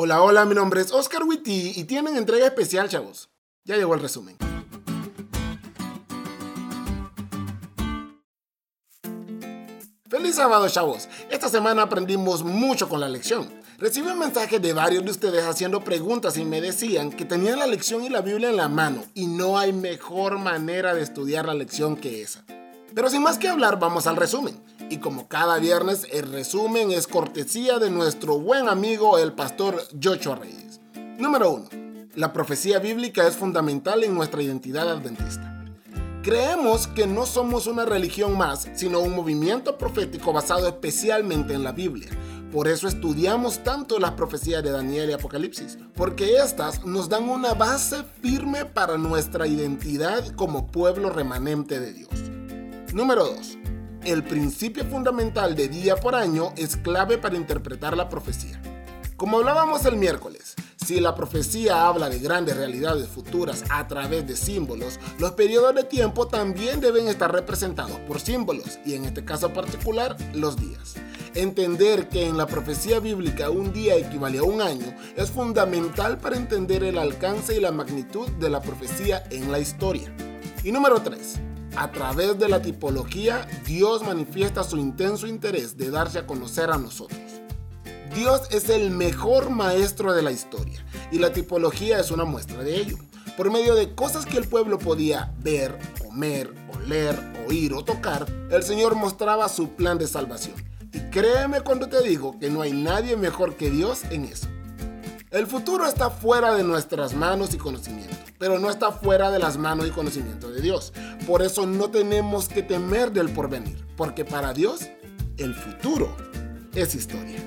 Hola, hola, mi nombre es Oscar Witty y tienen entrega especial, chavos. Ya llegó el resumen. Feliz sábado, chavos. Esta semana aprendimos mucho con la lección. Recibí un mensaje de varios de ustedes haciendo preguntas y me decían que tenían la lección y la Biblia en la mano y no hay mejor manera de estudiar la lección que esa. Pero sin más que hablar, vamos al resumen. Y como cada viernes, el resumen es cortesía de nuestro buen amigo el pastor Joshua Reyes. Número 1. La profecía bíblica es fundamental en nuestra identidad adventista. Creemos que no somos una religión más, sino un movimiento profético basado especialmente en la Biblia. Por eso estudiamos tanto las profecías de Daniel y Apocalipsis, porque estas nos dan una base firme para nuestra identidad como pueblo remanente de Dios. Número 2 el principio fundamental de día por año es clave para interpretar la profecía. Como hablábamos el miércoles, si la profecía habla de grandes realidades futuras a través de símbolos, los periodos de tiempo también deben estar representados por símbolos, y en este caso particular, los días. Entender que en la profecía bíblica un día equivale a un año es fundamental para entender el alcance y la magnitud de la profecía en la historia. Y número 3. A través de la tipología, Dios manifiesta su intenso interés de darse a conocer a nosotros. Dios es el mejor maestro de la historia y la tipología es una muestra de ello. Por medio de cosas que el pueblo podía ver, comer, oler, oír o tocar, el Señor mostraba su plan de salvación. Y créeme cuando te digo que no hay nadie mejor que Dios en eso. El futuro está fuera de nuestras manos y conocimiento, pero no está fuera de las manos y conocimiento de Dios. Por eso no tenemos que temer del porvenir, porque para Dios el futuro es historia.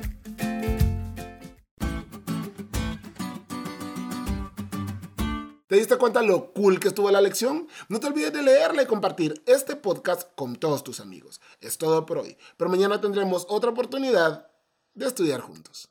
¿Te diste cuenta lo cool que estuvo la lección? No te olvides de leerla y compartir este podcast con todos tus amigos. Es todo por hoy, pero mañana tendremos otra oportunidad de estudiar juntos.